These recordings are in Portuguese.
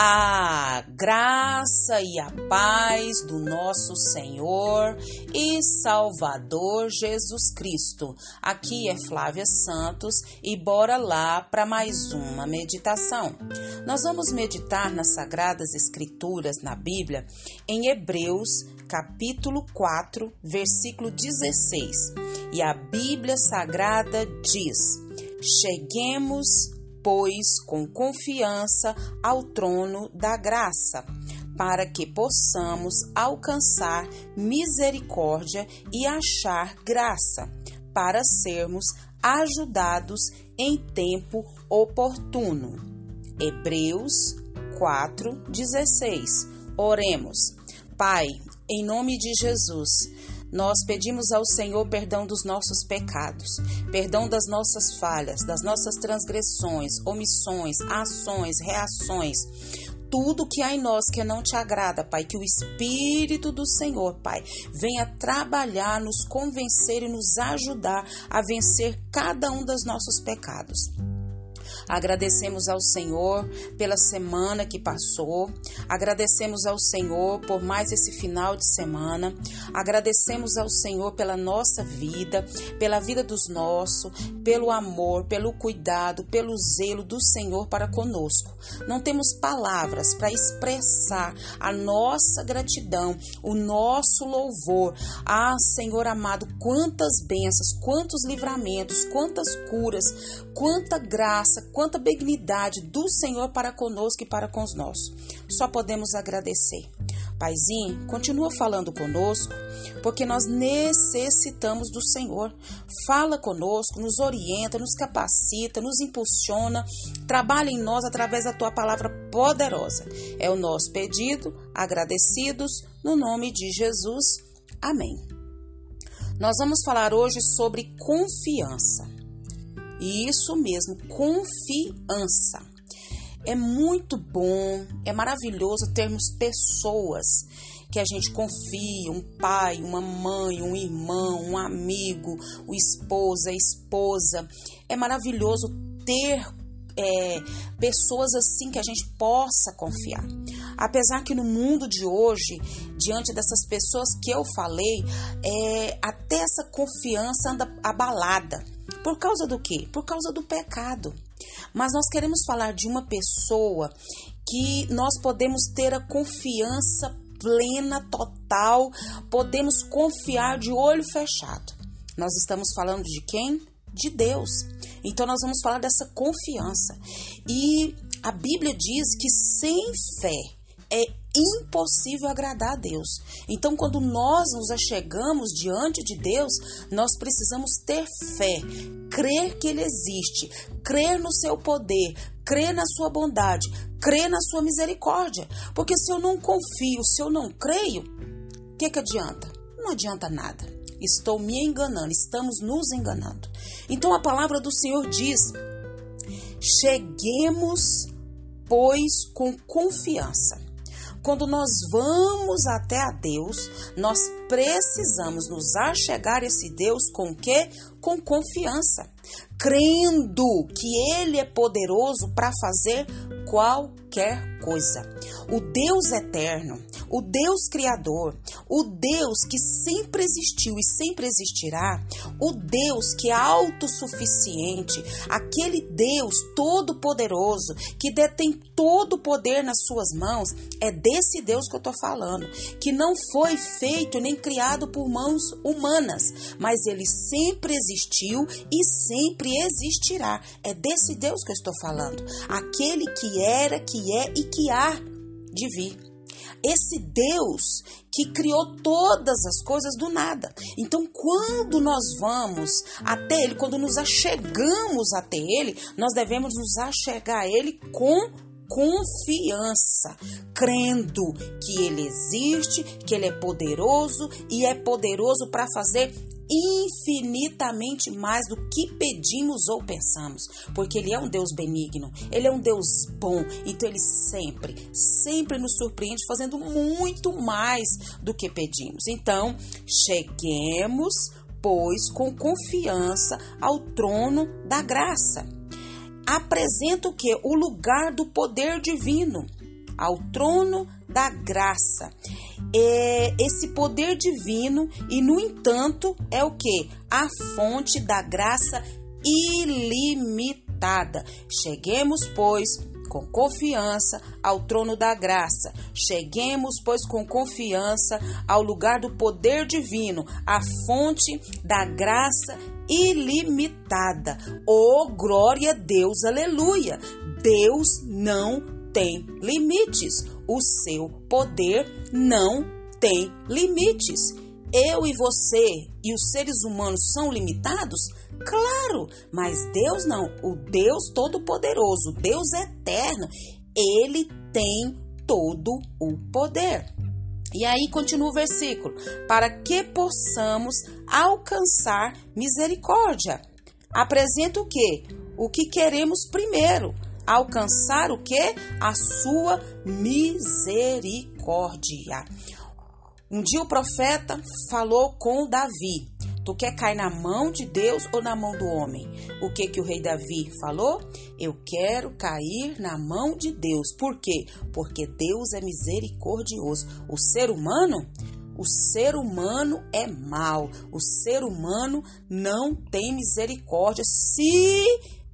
A graça e a paz do nosso Senhor e Salvador Jesus Cristo. Aqui é Flávia Santos e bora lá para mais uma meditação. Nós vamos meditar nas Sagradas Escrituras na Bíblia em Hebreus, capítulo 4, versículo 16. E a Bíblia Sagrada diz: Cheguemos pois, com confiança ao trono da graça, para que possamos alcançar misericórdia e achar graça, para sermos ajudados em tempo oportuno. Hebreus 4:16. Oremos. Pai, em nome de Jesus, nós pedimos ao Senhor perdão dos nossos pecados, perdão das nossas falhas, das nossas transgressões, omissões, ações, reações tudo que há em nós que não te agrada, Pai, que o Espírito do Senhor, Pai, venha trabalhar, nos convencer e nos ajudar a vencer cada um dos nossos pecados. Agradecemos ao Senhor pela semana que passou. Agradecemos ao Senhor por mais esse final de semana. Agradecemos ao Senhor pela nossa vida, pela vida dos nossos, pelo amor, pelo cuidado, pelo zelo do Senhor para conosco. Não temos palavras para expressar a nossa gratidão, o nosso louvor. Ah, Senhor amado, quantas bênçãos, quantos livramentos, quantas curas, quanta graça, quanta benignidade do Senhor para conosco e para com os nossos. Só podemos agradecer. Paizinho, continua falando conosco, porque nós necessitamos do Senhor. Fala conosco, nos orienta, nos capacita, nos impulsiona, trabalha em nós através da tua palavra poderosa. É o nosso pedido, agradecidos, no nome de Jesus. Amém. Nós vamos falar hoje sobre confiança. E isso mesmo, confiança. É muito bom, é maravilhoso termos pessoas que a gente confia, um pai, uma mãe, um irmão, um amigo, o esposa, a esposa. É maravilhoso ter é, pessoas assim que a gente possa confiar. Apesar que no mundo de hoje, diante dessas pessoas que eu falei, é, até essa confiança anda abalada. Por causa do quê? Por causa do pecado. Mas nós queremos falar de uma pessoa que nós podemos ter a confiança plena, total, podemos confiar de olho fechado. Nós estamos falando de quem? De Deus. Então nós vamos falar dessa confiança. E a Bíblia diz que sem fé é impossível agradar a Deus. Então, quando nós nos achegamos diante de Deus, nós precisamos ter fé, crer que Ele existe, crer no seu poder, crer na sua bondade, crer na sua misericórdia. Porque se eu não confio, se eu não creio, o que, que adianta? Não adianta nada. Estou me enganando, estamos nos enganando. Então a palavra do Senhor diz: cheguemos, pois, com confiança quando nós vamos até a Deus, nós precisamos nos achegar a esse Deus com que? Com confiança, crendo que Ele é poderoso para fazer qualquer coisa. O Deus eterno, o Deus criador, o Deus que sempre existiu e sempre existirá, o Deus que é autossuficiente, aquele Deus todo-poderoso que detém todo o poder nas suas mãos, é desse Deus que eu estou falando, que não foi feito nem criado por mãos humanas, mas ele sempre existiu e sempre existirá. É desse Deus que eu estou falando, aquele que era, que é e que há de vir esse Deus que criou todas as coisas do nada. Então, quando nós vamos até Ele, quando nos achegamos até Ele, nós devemos nos achegar a Ele com confiança, crendo que Ele existe, que Ele é poderoso e é poderoso para fazer infinitamente mais do que pedimos ou pensamos, porque Ele é um Deus benigno, Ele é um Deus bom, então Ele sempre, sempre nos surpreende fazendo muito mais do que pedimos. Então, cheguemos, pois, com confiança ao trono da graça. Apresenta o que? O lugar do poder divino ao trono da graça. É esse poder divino e no entanto é o que? A fonte da graça ilimitada. Cheguemos, pois, com confiança ao trono da graça. Cheguemos, pois, com confiança ao lugar do poder divino, à fonte da graça ilimitada. Oh, glória a Deus, aleluia! Deus não tem limites. O seu poder não tem limites. Eu e você e os seres humanos são limitados? Claro, mas Deus não. O Deus Todo-Poderoso, Deus Eterno, ele tem todo o poder. E aí continua o versículo: para que possamos alcançar misericórdia. Apresenta o que? O que queremos primeiro. Alcançar o que? A sua misericórdia. Um dia o profeta falou com Davi Tu quer cair na mão de Deus ou na mão do homem? O que que o rei Davi falou? Eu quero cair na mão de Deus. Por quê? Porque Deus é misericordioso. O ser humano, o ser humano é mau. O ser humano não tem misericórdia se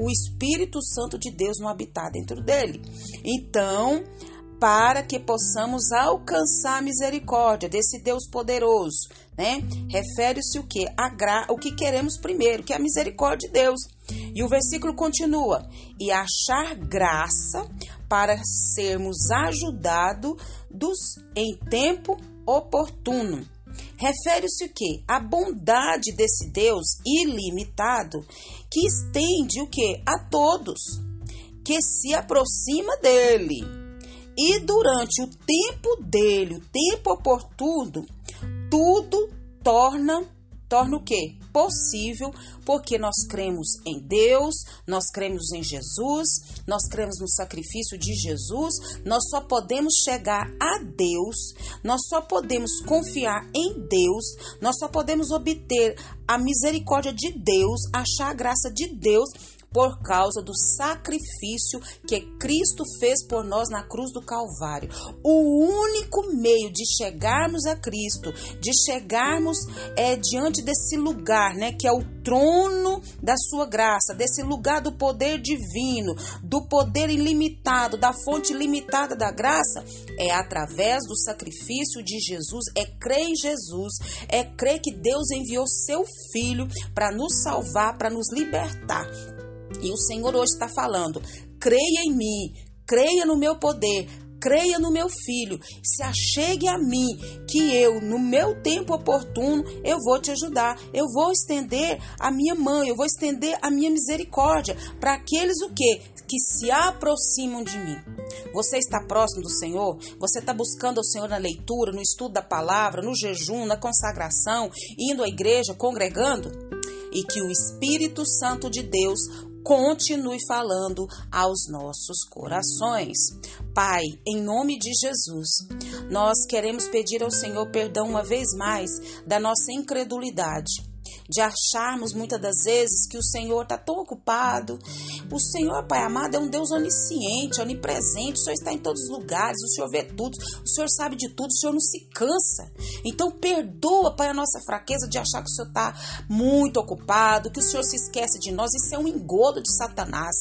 o Espírito Santo de Deus não habitar dentro dele. Então, para que possamos alcançar a misericórdia desse Deus poderoso, né? Refere-se o que? O que queremos primeiro, que é a misericórdia de Deus. E o versículo continua: e achar graça para sermos ajudados em tempo oportuno. Refere-se o que? A bondade desse Deus ilimitado que estende o que? A todos que se aproxima dele e durante o tempo dele, o tempo oportuno, tudo torna torna o quê? Possível, porque nós cremos em Deus, nós cremos em Jesus, nós cremos no sacrifício de Jesus, nós só podemos chegar a Deus, nós só podemos confiar em Deus, nós só podemos obter a misericórdia de Deus, achar a graça de Deus por causa do sacrifício que Cristo fez por nós na cruz do Calvário. O único meio de chegarmos a Cristo, de chegarmos é diante desse lugar, né, que é o trono da sua graça, desse lugar do poder divino, do poder ilimitado, da fonte limitada da graça, é através do sacrifício de Jesus, é crer em Jesus, é crer que Deus enviou seu filho para nos salvar, para nos libertar. E o Senhor hoje está falando: creia em mim, creia no meu poder, creia no meu filho, se achegue a mim, que eu, no meu tempo oportuno, eu vou te ajudar. Eu vou estender a minha mão, eu vou estender a minha misericórdia para aqueles o quê? Que se aproximam de mim. Você está próximo do Senhor? Você está buscando o Senhor na leitura, no estudo da palavra, no jejum, na consagração, indo à igreja, congregando? E que o Espírito Santo de Deus continue falando aos nossos corações. Pai, em nome de Jesus, nós queremos pedir ao Senhor perdão uma vez mais da nossa incredulidade de acharmos muitas das vezes que o Senhor está tão ocupado. O Senhor, Pai amado, é um Deus onisciente, onipresente. O Senhor está em todos os lugares, o Senhor vê tudo, o Senhor sabe de tudo, o Senhor não se cansa. Então, perdoa, Pai, a nossa fraqueza de achar que o Senhor está muito ocupado, que o Senhor se esquece de nós. Isso é um engodo de Satanás.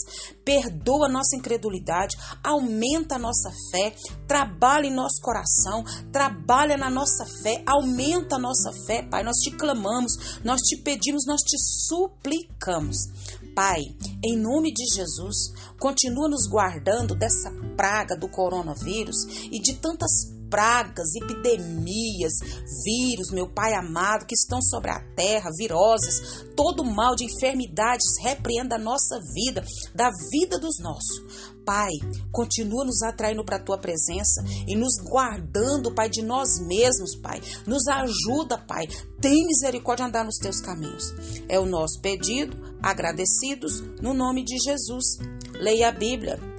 Perdoa a nossa incredulidade, aumenta a nossa fé, trabalha em nosso coração, trabalha na nossa fé, aumenta a nossa fé, Pai. Nós te clamamos, nós te pedimos, nós te suplicamos. Pai, em nome de Jesus, continua nos guardando dessa praga do coronavírus e de tantas pragas, epidemias, vírus, meu Pai amado, que estão sobre a terra, viroses, todo mal de enfermidades, repreenda a nossa vida, da vida dos nossos. Pai, continua nos atraindo para a tua presença e nos guardando, Pai, de nós mesmos, Pai. Nos ajuda, Pai. Tem misericórdia de andar nos teus caminhos. É o nosso pedido, agradecidos, no nome de Jesus. Leia a Bíblia.